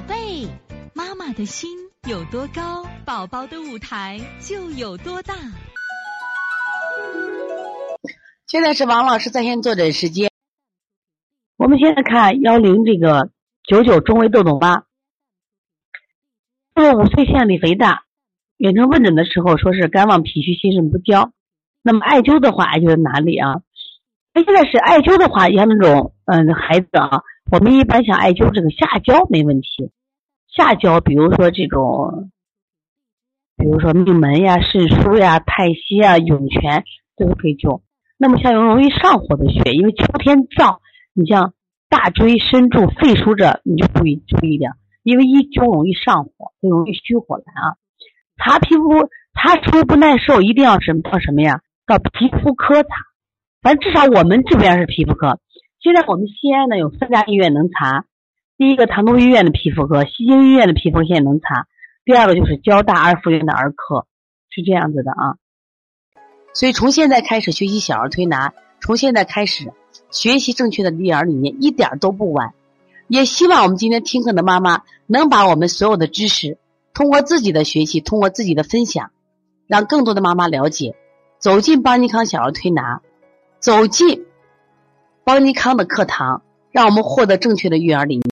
宝贝，妈妈的心有多高，宝宝的舞台就有多大。现在是王老师在线坐诊时间。我们现在看幺零这个九九中微豆豆妈，这个五岁线里肥大，远程问诊的时候说是肝旺脾虚心肾不交。那么艾灸的话，艾灸在哪里啊？那现在是艾灸的话，像那种嗯孩子啊，我们一般想艾灸这个下焦没问题。下焦，比如说这种，比如说命门呀、肾腧呀、太溪啊、涌泉，这都可以灸。那么像有容易上火的穴，因为秋天燥，你像大椎、深柱、肺腧这，你就注意注意点，因为一灸容易上火，就容易虚火来啊。查皮肤查出不耐受，一定要什么到什么呀？到皮肤科查。反正至少我们这边是皮肤科。现在我们西安呢有三家医院能查，第一个唐都医院的皮肤科，西京医院的皮肤科现在能查，第二个就是交大二附院的儿科，是这样子的啊。所以从现在开始学习小儿推拿，从现在开始学习正确的育儿理念，一点都不晚。也希望我们今天听课的妈妈能把我们所有的知识，通过自己的学习，通过自己的分享，让更多的妈妈了解，走进邦尼康小儿推拿，走进邦尼康的课堂，让我们获得正确的育儿理念。